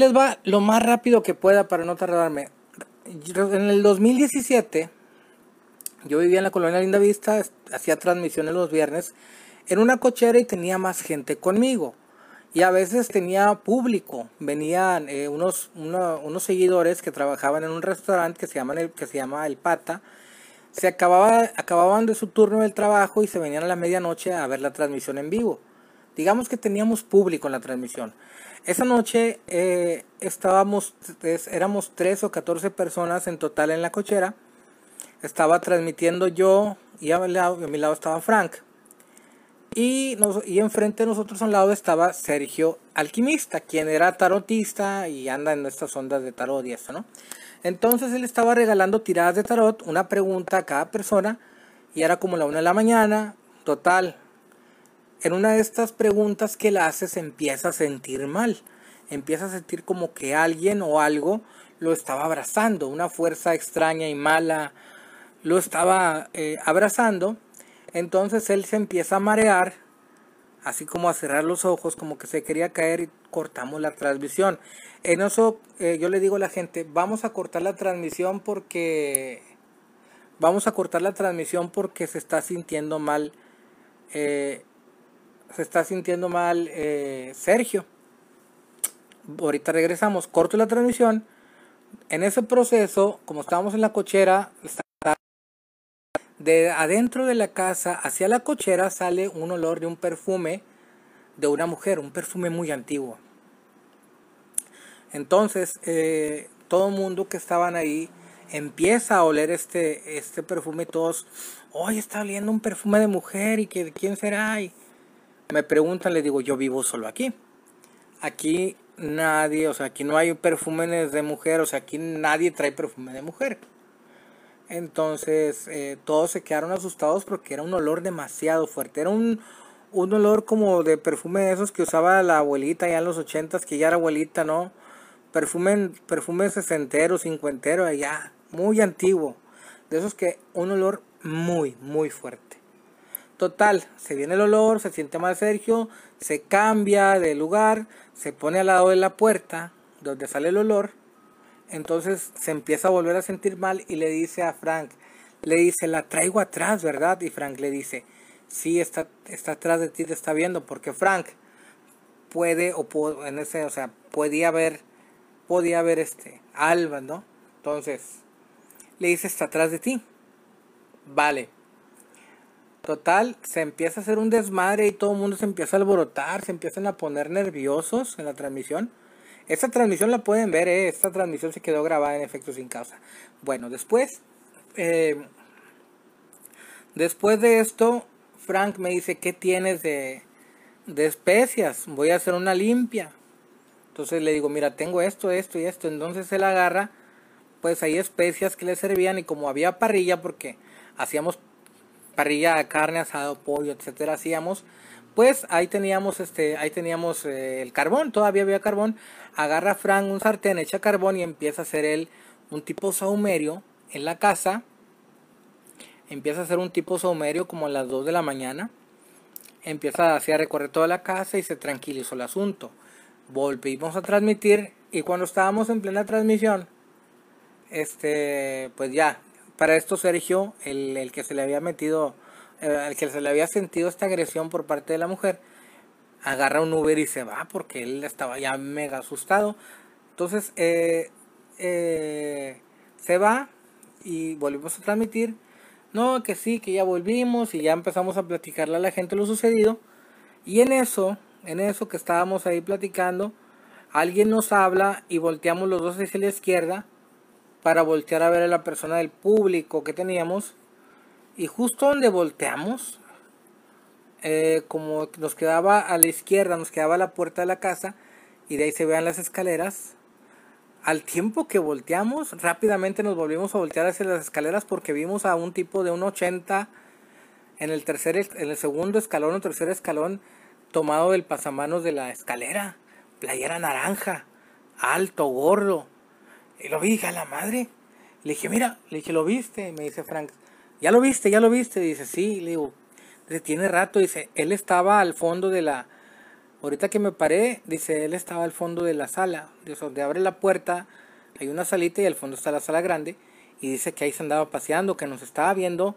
les va lo más rápido que pueda para no tardarme. En el 2017, yo vivía en la colonia Linda Vista, hacía transmisiones los viernes en una cochera y tenía más gente conmigo. Y a veces tenía público, venían eh, unos, unos seguidores que trabajaban en un restaurante que se, llama el, que se llama El Pata. Se acababa, acababan de su turno del trabajo y se venían a la medianoche a ver la transmisión en vivo. Digamos que teníamos público en la transmisión. Esa noche eh, estábamos, éramos 3 o 14 personas en total en la cochera. Estaba transmitiendo yo y a mi lado, a mi lado estaba Frank. Y, nos, y enfrente de nosotros al lado estaba Sergio Alquimista, quien era tarotista y anda en estas ondas de tarot y eso, ¿no? Entonces él estaba regalando tiradas de tarot, una pregunta a cada persona, y era como la una de la mañana, total. En una de estas preguntas que le hace se empieza a sentir mal, empieza a sentir como que alguien o algo lo estaba abrazando, una fuerza extraña y mala lo estaba eh, abrazando entonces él se empieza a marear, así como a cerrar los ojos, como que se quería caer y cortamos la transmisión. En eso eh, yo le digo a la gente, vamos a cortar la transmisión porque vamos a cortar la transmisión porque se está sintiendo mal, eh, se está sintiendo mal eh, Sergio. Ahorita regresamos, corto la transmisión. En ese proceso, como estábamos en la cochera, de adentro de la casa hacia la cochera sale un olor de un perfume de una mujer, un perfume muy antiguo. Entonces, eh, todo el mundo que estaban ahí empieza a oler este, este perfume. Todos, hoy está oliendo un perfume de mujer y que quién será. Y me preguntan, le digo, yo vivo solo aquí. Aquí nadie, o sea, aquí no hay perfumes de mujer, o sea, aquí nadie trae perfume de mujer. Entonces eh, todos se quedaron asustados porque era un olor demasiado fuerte. Era un, un olor como de perfume de esos que usaba la abuelita ya en los ochentas, que ya era abuelita, ¿no? Perfume, perfume sesentero, cincuentero, allá, muy antiguo. De esos que un olor muy, muy fuerte. Total, se viene el olor, se siente mal Sergio, se cambia de lugar, se pone al lado de la puerta donde sale el olor entonces se empieza a volver a sentir mal y le dice a Frank, le dice, la traigo atrás, ¿verdad? Y Frank le dice, sí, está, está atrás de ti, te está viendo, porque Frank puede, o en ese, o sea, podía ver, podía ver este, Alba, ¿no? Entonces, le dice, está atrás de ti. Vale. Total, se empieza a hacer un desmadre y todo el mundo se empieza a alborotar, se empiezan a poner nerviosos en la transmisión. Esta transmisión la pueden ver, ¿eh? esta transmisión se quedó grabada en efecto sin causa. Bueno, después, eh, después de esto, Frank me dice, ¿qué tienes de, de especias? Voy a hacer una limpia. Entonces le digo, mira, tengo esto, esto y esto. Entonces él agarra, pues hay especias que le servían y como había parrilla, porque hacíamos parrilla, carne, asado, pollo, etcétera, hacíamos, pues ahí teníamos este, ahí teníamos eh, el carbón, todavía había carbón. Agarra Frank un sartén, echa carbón y empieza a hacer él un tipo saumerio en la casa. Empieza a hacer un tipo saumerio como a las 2 de la mañana. Empieza así a recorrer toda la casa y se tranquilizó el asunto. Volvimos a transmitir y cuando estábamos en plena transmisión, este, pues ya, para esto Sergio, el, el que se le había metido eh, al que se le había sentido esta agresión por parte de la mujer, agarra un Uber y se va porque él estaba ya mega asustado. Entonces eh, eh, se va y volvimos a transmitir. No, que sí, que ya volvimos y ya empezamos a platicarle a la gente lo sucedido. Y en eso, en eso que estábamos ahí platicando, alguien nos habla y volteamos los dos hacia la izquierda para voltear a ver a la persona del público que teníamos y justo donde volteamos, eh, como nos quedaba a la izquierda, nos quedaba la puerta de la casa y de ahí se vean las escaleras. Al tiempo que volteamos, rápidamente nos volvimos a voltear hacia las escaleras porque vimos a un tipo de un 80 en el tercer, en el segundo escalón o tercer escalón tomado del pasamanos de la escalera, playera naranja, alto, gordo. Y lo vi, dije, a la madre. Le dije, mira, le dije, ¿lo viste? Me dice Frank, ¿ya lo viste? ¿Ya lo viste? Dice, sí, le digo, tiene rato, dice, él estaba al fondo de la, Ahorita que me paré, dice, él estaba al fondo de la sala, de donde abre la puerta, hay una salita y al fondo está la sala grande, y dice que ahí se andaba paseando, que nos estaba viendo,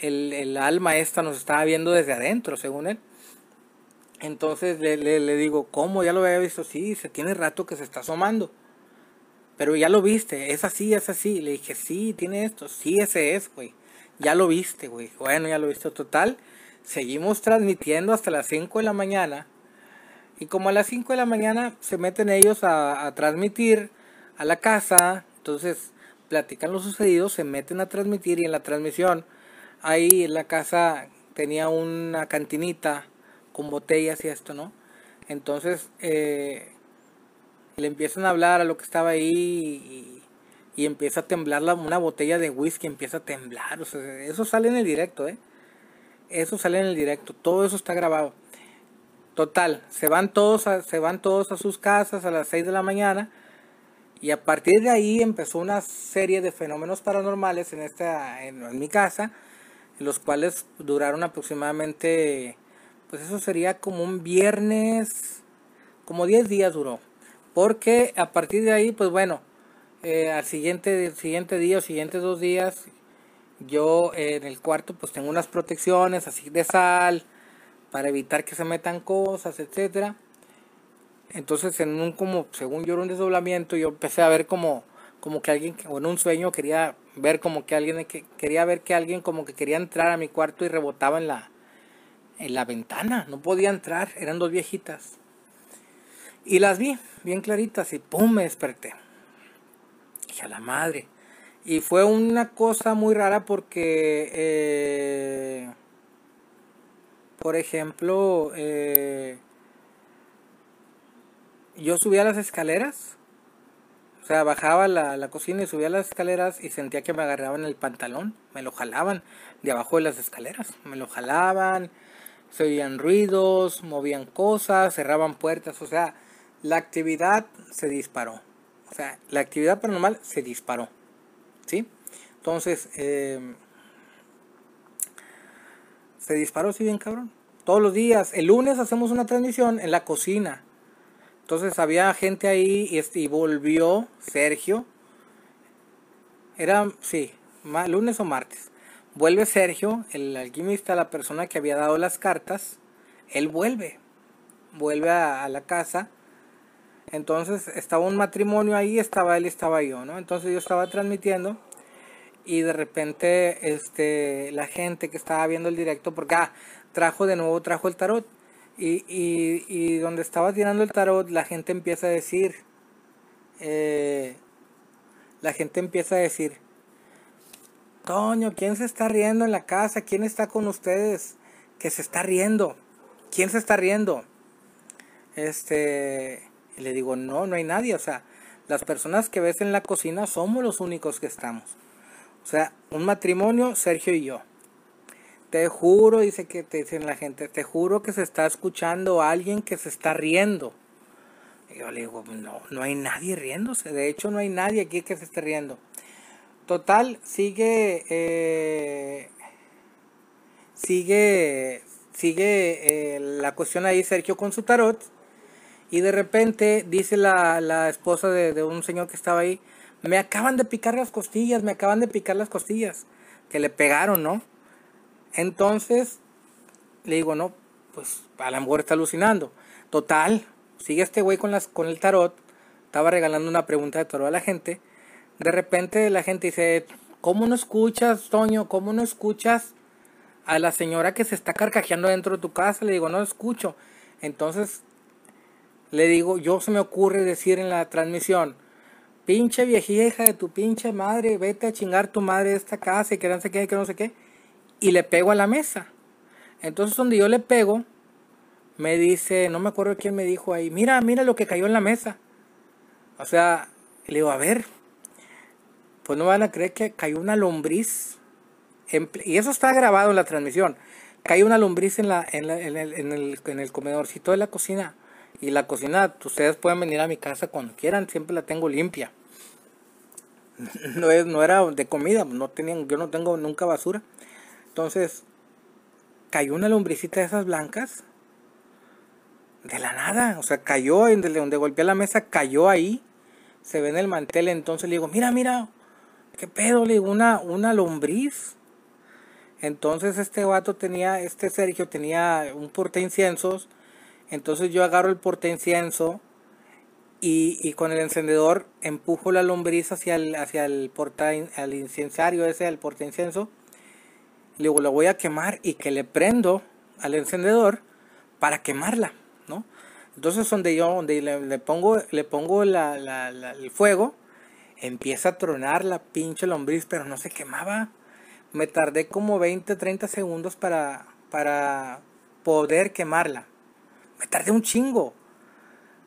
el, el alma esta nos estaba viendo desde adentro, según él. Entonces le, le, digo, ¿cómo? ¿Ya lo había visto? Sí, se tiene rato que se está asomando. Pero ya lo viste, es así, es así. Le dije, sí, tiene esto, sí, ese es, güey. Ya lo viste, güey. Bueno, ya lo viste total. Seguimos transmitiendo hasta las 5 de la mañana. Y como a las 5 de la mañana se meten ellos a, transmitir a la casa, entonces platican lo sucedido, se meten a transmitir y en la transmisión ahí en la casa tenía una cantinita con botellas y esto, ¿no? Entonces eh, le empiezan a hablar a lo que estaba ahí y, empieza a temblar la, una botella de whisky, empieza a temblar, o sea, eso sale en el directo, ¿eh? Eso sale en el directo, todo eso está grabado. Total, se van todos a, se van todos a sus casas a las 6 de la mañana y a partir de ahí empezó una serie de fenómenos paranormales en esta en, mi casa, los cuales duraron aproximadamente pues eso sería como un viernes, como 10 días duró. Porque a partir de ahí, pues bueno, eh, al siguiente, siguiente día o siguientes dos días, yo en el cuarto pues tengo unas protecciones así de sal, para evitar que se metan cosas, etcétera. Entonces en un como, según yo era un desdoblamiento, yo empecé a ver como, como que alguien, o en un sueño quería ver como que alguien, que, quería ver que alguien como que quería entrar a mi cuarto y rebotaba en la, en la ventana, no podía entrar, eran dos viejitas. Y las vi bien claritas y pum, me desperté. Y a la madre. Y fue una cosa muy rara porque... Eh, por ejemplo, eh, yo subía las escaleras, o sea, bajaba la, la cocina y subía las escaleras y sentía que me agarraban el pantalón, me lo jalaban de abajo de las escaleras, me lo jalaban, se oían ruidos, movían cosas, cerraban puertas, o sea, la actividad se disparó. O sea, la actividad paranormal se disparó. ¿Sí? Entonces, eh, se disparó, sí, bien cabrón. Todos los días. El lunes hacemos una transmisión en la cocina. Entonces había gente ahí y, este, volvió Sergio. Era, sí, lunes o martes. Vuelve Sergio, el alquimista, la persona que había dado las cartas. Él vuelve. Vuelve a, la casa. Entonces estaba un matrimonio ahí, estaba él y estaba yo, ¿no? Entonces yo estaba transmitiendo y de repente este la gente que estaba viendo el directo porque ah, trajo de nuevo trajo el tarot y, y, y donde estaba tirando el tarot la gente empieza a decir eh, la gente empieza a decir Toño, ¿quién se está riendo en la casa? ¿Quién está con ustedes? Que se está riendo. ¿Quién se está riendo? Este, y le digo, no, no hay nadie. O sea, las personas que ves en la cocina somos los únicos que estamos. O sea, un matrimonio, Sergio y yo. Te juro, dice que te dicen la gente, te juro que se está escuchando a alguien que se está riendo. Y yo le digo, no, no hay nadie riéndose. De hecho, no hay nadie aquí que se esté riendo. Total, sigue, eh, sigue, sigue eh, la cuestión ahí Sergio con su tarot. Y de repente dice la, la esposa de, de un señor que estaba ahí, me acaban de picar las costillas, me acaban de picar las costillas. Que le pegaron, ¿no? Entonces, le digo, no, pues a la mejor está alucinando. Total, sigue este güey con, las, con el tarot. Estaba regalando una pregunta de tarot a la gente. De repente la gente dice, ¿cómo no escuchas, Toño? ¿Cómo no escuchas a la señora que se está carcajeando dentro de tu casa? Le digo, no escucho. Entonces, le digo, yo se me ocurre decir en la transmisión, pinche hija de tu pinche madre, vete a chingar tu madre de esta casa y que no sé qué, que no sé qué. Y le pego a la mesa. Entonces donde yo le pego, me dice, no me acuerdo quién me dijo ahí, mira, mira lo que cayó en la mesa. O sea, le digo, a ver, pues no van a creer que cayó una lombriz. y eso está grabado en la transmisión. Cayó una lombriz en, la, en, en, el, en, el, en el comedorcito de la cocina. Y la cocina, ustedes pueden venir a mi casa cuando quieran, siempre la tengo limpia. No, es, no era de comida, no tenían, yo no tengo nunca basura. Entonces, cayó una lombricita de esas blancas. de la nada, o sea, cayó, en donde, donde golpeé la mesa, cayó ahí, se ve en el mantel, entonces le digo, mira, mira, ¿qué pedo? Le digo, una, una lombriz. Entonces este vato tenía, este Sergio tenía un porta inciensos, entonces yo agarro el porta incienso y, y, con el encendedor empujo la lombriz hacia el, hacia el porta, al incensario ese, digo, lo voy a quemar y que le prendo al encendedor para quemarla. Entonces donde yo, donde le, pongo, le pongo el fuego, empieza a tronar la pinche lombriz, pero no se quemaba. Me tardé como 20, 30 segundos para, para poder quemarla. Me tardé un chingo.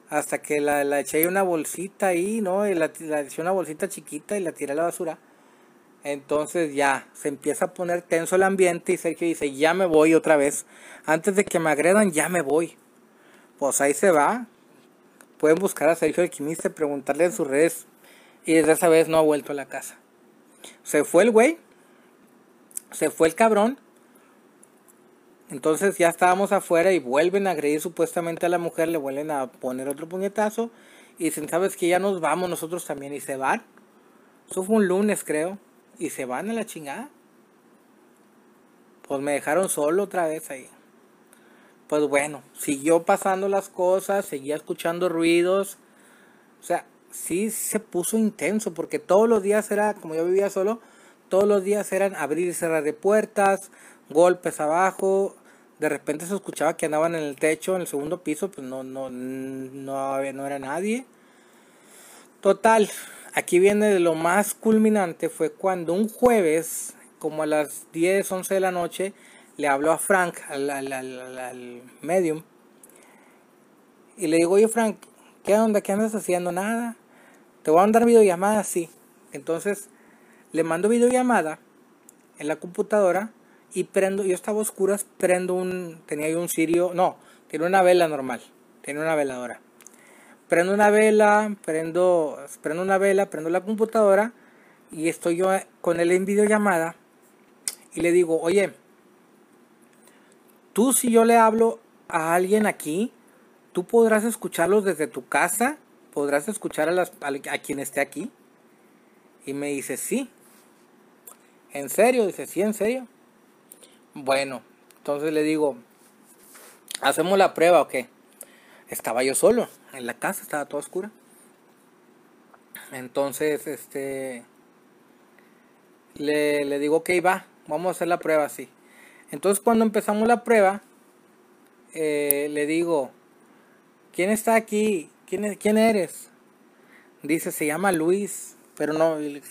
Hasta que la, la eché una bolsita ahí, ¿no? La, la eché una bolsita chiquita y la tiré a la basura. Entonces ya se empieza a poner tenso el ambiente y Sergio dice, ya me voy otra vez. Antes de que me agredan, ya me voy pues ahí se va. Pueden buscar a Sergio Alquimista y preguntarle en sus redes. Y desde esa vez no ha vuelto a la casa. Se fue el güey. Se fue el cabrón. Entonces ya estábamos afuera y vuelven a agredir supuestamente a la mujer. Le vuelven a poner otro puñetazo. Y dicen, ¿sabes que Ya nos vamos nosotros también. Y se van. Eso fue un lunes creo. Y se van a la chingada. Pues me dejaron solo otra vez ahí pues bueno, siguió pasando las cosas, seguía escuchando ruidos. O sea, sí se puso intenso porque todos los días era, como yo vivía solo, todos los días eran abrir y cerrar de puertas, golpes abajo. De repente se escuchaba que andaban en el techo, en el segundo piso, pues no, no, no, no era nadie. Total, aquí viene lo más culminante, fue cuando un jueves, como a las 10, 11 de la noche, le habló a Frank, al, al, medium, y le digo, oye Frank, ¿qué onda? ¿Qué andas haciendo? Nada. Te voy a mandar videollamada, sí. Entonces, le mando videollamada en la computadora y prendo, yo estaba a oscuras, prendo un, tenía yo un cirio, no, tiene una vela normal, tiene una veladora. Prendo una vela, prendo, prendo una vela, prendo la computadora y estoy yo con él en videollamada y le digo, oye, Tú si yo le hablo a alguien aquí, tú podrás escucharlos desde tu casa, podrás escuchar a, las, a, quien esté aquí. Y me dice, sí. ¿En serio? Dice, sí, en serio. Bueno, entonces le digo, ¿hacemos la prueba o qué? Estaba yo solo, en la casa, estaba toda oscura. Entonces, este, le, le digo, ok, va, vamos a hacer la prueba así. Entonces cuando empezamos la prueba, eh, le digo, ¿quién está aquí? ¿Quién, ¿Quién eres? Dice, se llama Luis, pero no. Y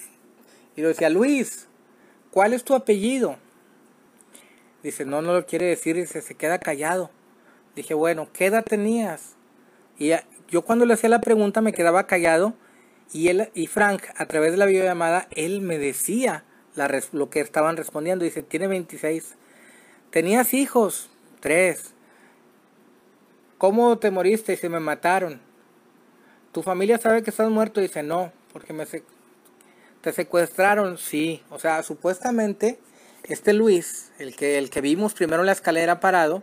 le decía, Luis, ¿cuál es tu apellido? Dice, no, no lo quiere decir, dice, se queda callado. Dije, bueno, ¿qué edad tenías? Y yo cuando le hacía la pregunta me quedaba callado y él y Frank, a través de la videollamada, él me decía lo que estaban respondiendo. Dice, tiene 26. ¿Tenías hijos? Tres. ¿Cómo te moriste? se me mataron. ¿Tu familia sabe que estás muerto? Dice, no, porque me te secuestraron. Sí, o sea, supuestamente este Luis, el que, el que vimos primero en la escalera parado,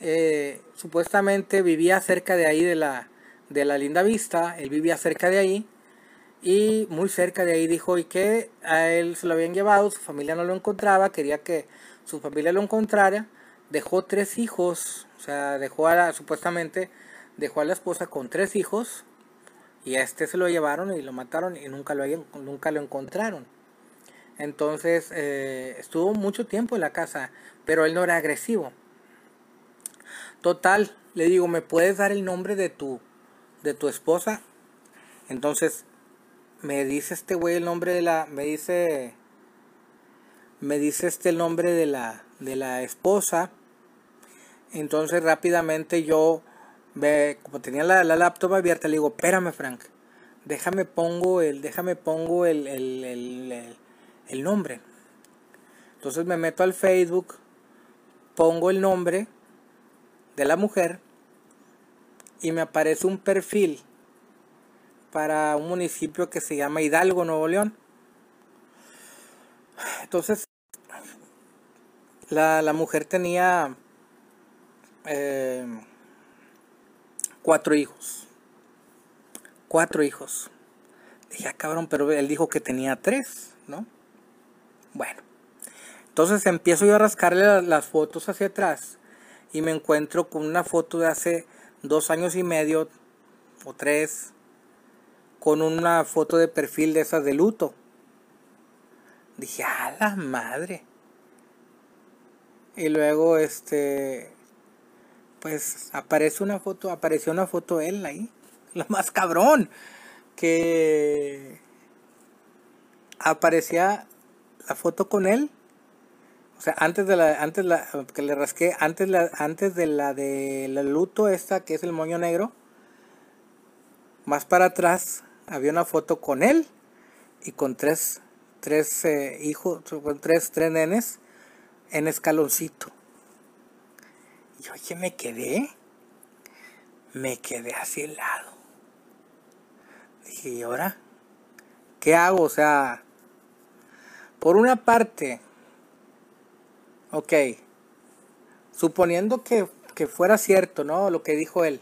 eh, supuestamente vivía cerca de ahí de la, de la linda vista, él vivía cerca de ahí y muy cerca de ahí dijo y que a él se lo habían llevado, su familia no lo encontraba, quería que su familia lo encontrara, dejó tres hijos, o sea, dejó a la, supuestamente dejó a la esposa con tres hijos y a este se lo llevaron y lo mataron y nunca lo, nunca lo encontraron. Entonces eh, estuvo mucho tiempo en la casa, pero él no era agresivo. Total, le digo, ¿me puedes dar el nombre de tu, de tu esposa? Entonces me dice este güey el nombre de la, me dice me dice este el nombre de la, de la esposa. Entonces rápidamente yo, ve, como tenía la, la, laptop abierta, le digo, espérame Frank, déjame pongo el, déjame pongo el, el nombre. Entonces me meto al Facebook, pongo el nombre de la mujer y me aparece un perfil para un municipio que se llama Hidalgo, Nuevo León. Entonces la, mujer tenía, eh, cuatro hijos. Cuatro hijos. Dije, ah, cabrón, pero él dijo que tenía tres, ¿no? Bueno. Entonces empiezo yo a rascarle las fotos hacia atrás y me encuentro con una foto de hace dos años y medio o tres con una foto de perfil de esas de luto. Dije, a la madre. Y luego, este, pues aparece una foto, apareció una foto de él ahí. Lo más cabrón. Que aparecía la foto con él o sea, antes de la, antes la, que le rasqué, antes la, antes de la de la luto esta, que es el moño negro, más para atrás había una foto con él y con tres, tres eh, hijos, con tres, tres nenes en escaloncito. Y oye, me quedé, me quedé así helado. Dije, ¿y ahora? ¿Qué hago? O sea, por una parte, Ok. Suponiendo que, fuera cierto, ¿no? Lo que dijo él.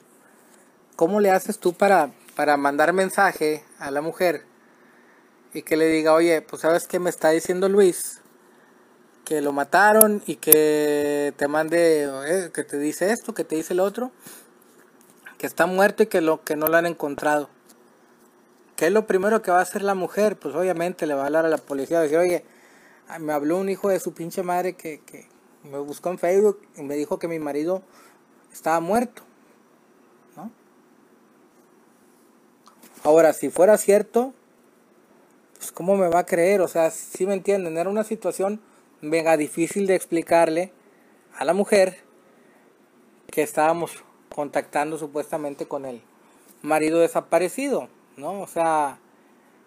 ¿Cómo le haces tú para, para mandar mensaje a la mujer y que le diga, oye, pues sabes que me está diciendo Luis que lo mataron y que te mande, eh, que te dice esto, que te dice el otro, que está muerto y que, lo, que no lo han encontrado. ¿Qué es lo primero que va a hacer la mujer? Pues obviamente le va a hablar a la policía y decir, oye, me habló un hijo de su pinche madre que, me buscó en Facebook y me dijo que mi marido estaba muerto. ¿no? Ahora, si fuera cierto, pues ¿cómo me va a creer? O sea, si me entienden, era una situación mega difícil de explicarle a la mujer que estábamos contactando supuestamente con el marido desaparecido, ¿no? O sea,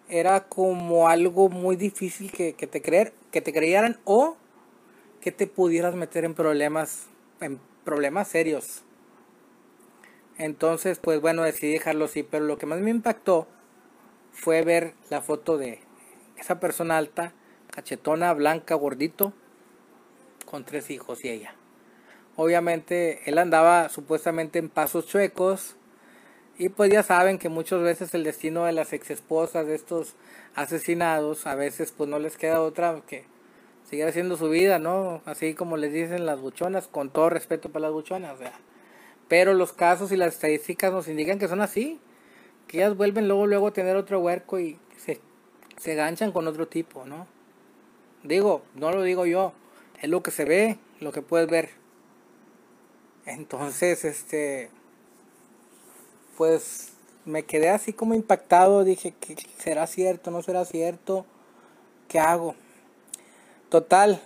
era como algo muy difícil que, te creer, que te creyeran o que te pudieras meter en problemas, en problemas serios. Entonces, pues bueno, decidí dejarlo así, pero lo que más me impactó fue ver la foto de esa persona alta, cachetona, blanca, gordito, con tres hijos y ella. Obviamente él andaba supuestamente en pasos chuecos, y pues ya saben que muchas veces el destino de las ex esposas de estos asesinados, a veces pues no les queda otra que seguir haciendo su vida, ¿no? Así como les dicen las buchonas, con todo respeto para las buchonas, o sea. Pero los casos y las estadísticas nos indican que son así, que ellas vuelven luego luego a tener otro huerco y se, se ganchan con otro tipo, ¿no? Digo, no lo digo yo, es lo que se ve, lo que puedes ver. Entonces, este, pues me quedé así como impactado, dije, que ¿será cierto? ¿No será cierto? ¿Qué hago? Total,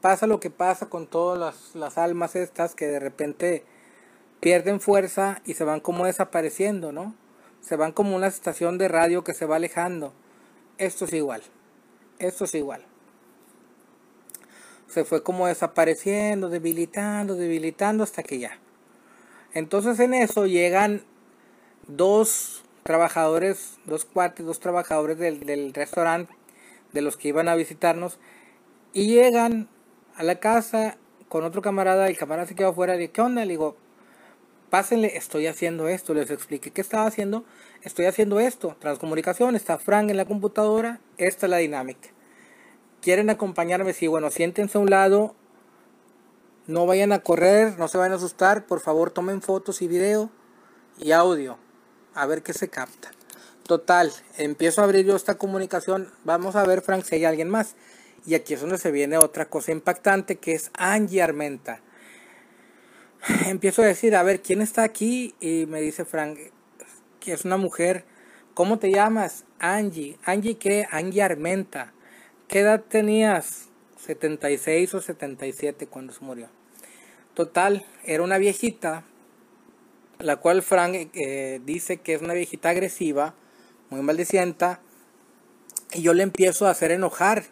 pasa lo que pasa con todas las, las almas estas que de repente pierden fuerza y se van como desapareciendo, ¿no? Se van como una estación de radio que se va alejando. Esto es igual, esto es igual. Se fue como desapareciendo, debilitando, debilitando hasta que ya. Entonces en eso llegan dos trabajadores, dos cuates, dos trabajadores del, restaurante de los que iban a visitarnos y llegan a la casa con otro camarada, el camarada se quedó afuera, de ¿qué onda? Le digo, pásenle, estoy haciendo esto, les expliqué qué estaba haciendo, estoy haciendo esto, transcomunicación, está Frank en la computadora, esta es la dinámica. ¿Quieren acompañarme? Sí, bueno, siéntense a un lado, no vayan a correr, no se vayan a asustar, por favor tomen fotos y video y audio a ver qué se capta. Total, empiezo a abrir yo esta comunicación. Vamos a ver, Frank, si hay alguien más. Y aquí es donde se viene otra cosa impactante que es Angie Armenta. Empiezo a decir, a ver, ¿quién está aquí? Y me dice Frank, que es una mujer. ¿Cómo te llamas? Angie. ¿Angie qué? Angie Armenta. ¿Qué edad tenías? 76 o 77 cuando se murió. Total, era una viejita la cual Frank eh, dice que es una viejita agresiva, muy maldicienta, y yo le empiezo a hacer enojar.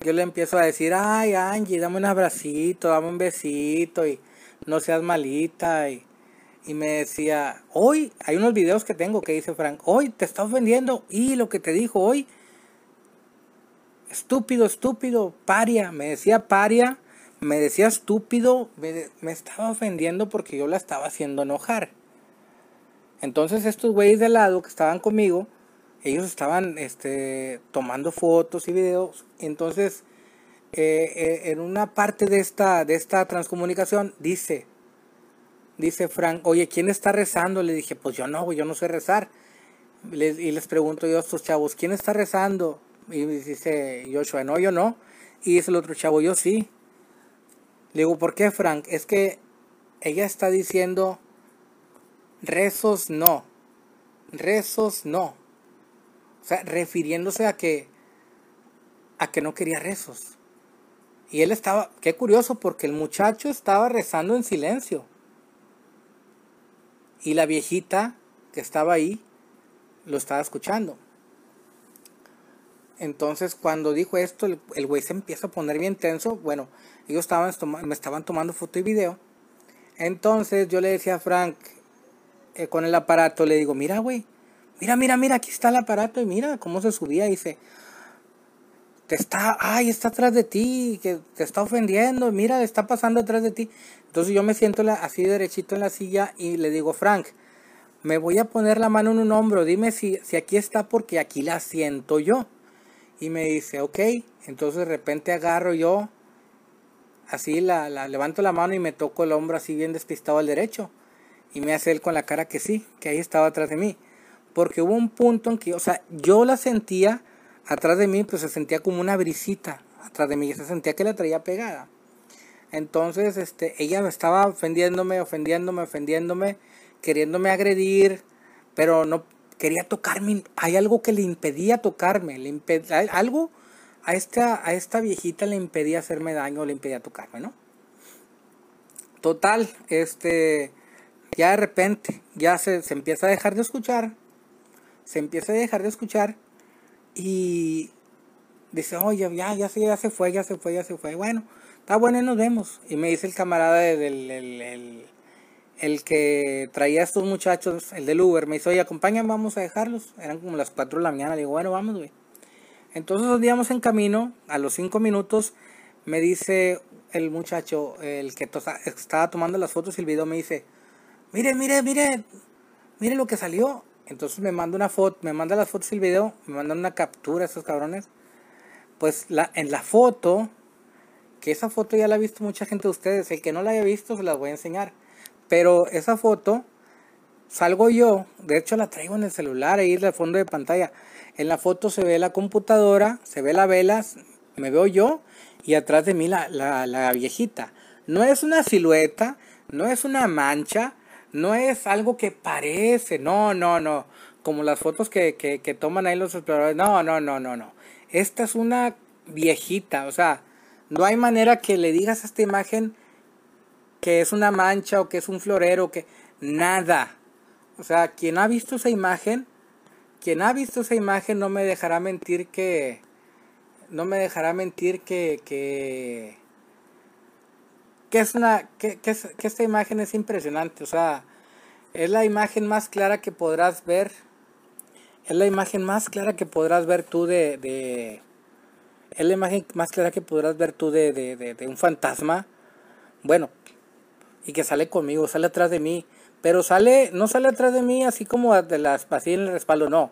Yo le empiezo a decir, ay Angie, dame un abracito, dame un besito, y no seas malita. Y, y me decía, hoy, hay unos videos que tengo que dice Frank, hoy te está ofendiendo, y lo que te dijo hoy, estúpido, estúpido, paria, me decía paria me decía estúpido, me, estaba ofendiendo porque yo la estaba haciendo enojar. Entonces estos güeyes de lado que estaban conmigo, ellos estaban este, tomando fotos y videos. Entonces, eh, eh, en una parte de esta, de esta transcomunicación dice, dice Frank, oye, ¿quién está rezando? Le dije, pues yo no, yo no sé rezar. y les pregunto yo a estos chavos, ¿quién está rezando? Y dice Joshua, no, yo no. Y dice el otro chavo, yo sí. Le digo, ¿por qué, Frank? Es que ella está diciendo, rezos no, rezos no. O sea, refiriéndose a que, a que no quería rezos. Y él estaba, qué curioso, porque el muchacho estaba rezando en silencio. Y la viejita que estaba ahí lo estaba escuchando. Entonces cuando dijo esto, el, güey se empieza a poner bien tenso. Bueno, ellos estaban, me estaban tomando foto y video. Entonces yo le decía a Frank, eh, con el aparato, le digo, mira, güey, mira, mira, mira, aquí está el aparato y mira cómo se subía. Y dice, te está, ay, está atrás de ti, que te está ofendiendo, mira, está pasando atrás de ti. Entonces yo me siento así derechito en la silla y le digo, Frank, me voy a poner la mano en un hombro, dime si, si aquí está porque aquí la siento yo. Y me dice, ok, entonces de repente agarro yo, así la, la levanto la mano y me toco el hombro así bien despistado al derecho. Y me hace él con la cara que sí, que ahí estaba atrás de mí. Porque hubo un punto en que, o sea, yo la sentía atrás de mí, pues se sentía como una brisita atrás de mí, se sentía que la traía pegada. Entonces, este, ella me estaba ofendiéndome, ofendiéndome, ofendiéndome, queriéndome agredir, pero no quería tocarme. Hay algo que le impedía tocarme, le impedía, algo a esta, a esta viejita le impedía hacerme daño, le impedía tocarme, ¿no? Total, este, ya de repente, ya se, se empieza a dejar de escuchar, se empieza a dejar de escuchar y dice, oye, ya, ya, se, ya se fue, ya se fue, ya se fue. Bueno, está bueno y nos vemos. Y me dice el camarada del el, el, que traía a estos muchachos, el del Uber, me dice, oye, acompáñame, vamos a dejarlos. Eran como las 4 de la mañana. Le digo, bueno, vamos, güey. Entonces nos íbamos en camino, a los 5 minutos me dice el muchacho, el que estaba tomando las fotos y el video, me dice, mire, mire, mire, mire lo que salió. Entonces me manda una foto, me manda las fotos y el video, me mandan una captura esos cabrones. Pues la, en la foto, que esa foto ya la ha visto mucha gente de ustedes, el que no la haya visto se las voy a enseñar. Pero esa foto, salgo yo, de hecho la traigo en el celular, ahí en el fondo de pantalla. En la foto se ve la computadora, se ve la vela, me veo yo y atrás de mí la, la, viejita. No es una silueta, no es una mancha, no es algo que parece, no, no, no. Como las fotos que, que, que toman ahí los exploradores. No, no, no, no, no. Esta es una viejita, o sea, no hay manera que le digas a esta imagen que es una mancha o que es un florero, que nada. O sea, quien ha visto esa imagen, quien ha visto esa imagen no me dejará mentir que no me dejará mentir que que que es una que, que, esta imagen es impresionante. O sea es la imagen más clara que podrás ver. Es la imagen más clara que podrás ver tú de, de es la imagen más clara que podrás ver tú de, de, de, un fantasma. Bueno y que sale conmigo sale atrás de mí pero sale no sale atrás de mí así como de las así en el respaldo no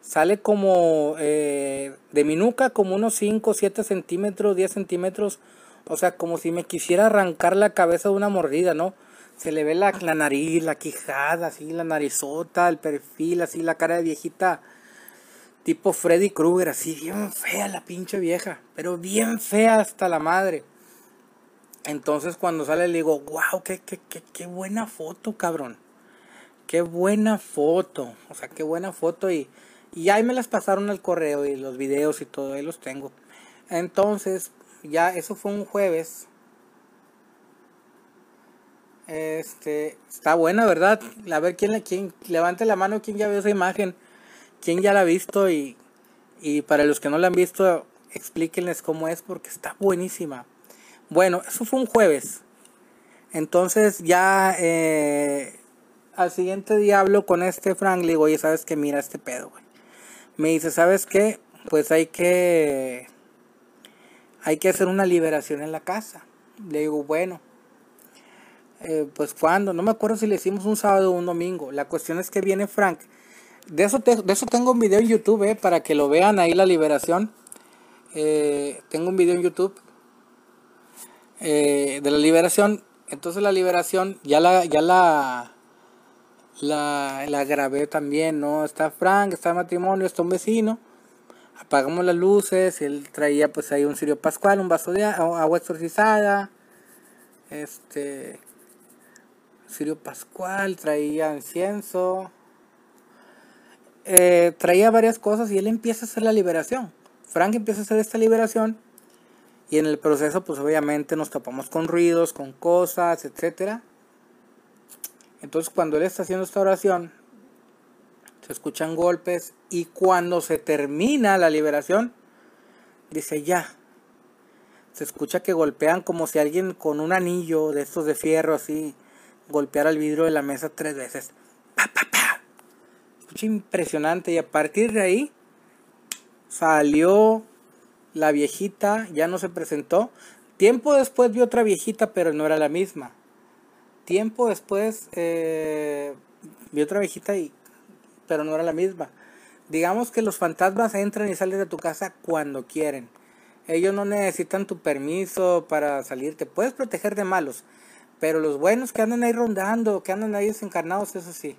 sale como eh, de mi nuca como unos 5 7 centímetros 10 centímetros o sea, como si me quisiera arrancar la cabeza de una mordida, ¿no? Se le ve la, la nariz, la quijada, así, la narizota, el perfil, así, la cara de viejita, tipo Freddy Krueger, así, bien fea la pinche vieja, pero bien fea hasta la madre. Entonces cuando sale le digo, wow, qué, qué, qué, qué buena foto, cabrón. Qué buena foto. O sea, qué buena foto. Y, y ahí me las pasaron al correo y los videos y todo, ahí los tengo. Entonces, ya eso fue un jueves. Este, está buena, ¿verdad? A ver quién, quién levante la mano, quién ya vio esa imagen, quién ya la ha visto y, y para los que no la han visto, explíquenles cómo es porque está buenísima. Bueno, eso fue un jueves. Entonces ya eh, al siguiente día hablo con este Frank, le digo, oye, ¿sabes que Mira este pedo, güey. Me dice, ¿sabes qué? Pues hay que hay que hacer una liberación en la casa. Le digo, bueno, eh, pues cuando, no me acuerdo si le hicimos un sábado o un domingo. La cuestión es que viene Frank. De eso, de eso tengo un video en YouTube, eh, para que lo vean ahí la liberación. Tengo un video en YouTube de la liberación. Entonces la liberación ya la, ya la, la, la grabé también, ¿no? Está Frank, está el matrimonio, está un vecino. Apagamos las luces, él traía pues ahí un cirio pascual, un vaso de agua exorcizada. Este cirio pascual, traía incienso. Eh, traía varias cosas y él empieza a hacer la liberación. Frank empieza a hacer esta liberación y en el proceso pues obviamente nos topamos con ruidos, con cosas, etcétera. Entonces cuando él está haciendo esta oración, se escuchan golpes y cuando se termina la liberación, dice ya. Se escucha que golpean como si alguien con un anillo de estos de fierro así golpeara el vidrio de la mesa tres veces. Pa, pa, pa. Escucha impresionante y a partir de ahí salió la viejita, ya no se presentó. Tiempo después vi otra viejita, pero no era la misma. Tiempo después eh, vi otra viejita y pero no era la misma. Digamos que los fantasmas entran y salen de tu casa cuando quieren. Ellos no necesitan tu permiso para salir. Te puedes proteger de malos. Pero los buenos que andan ahí rondando, que andan ahí desencarnados, eso sí.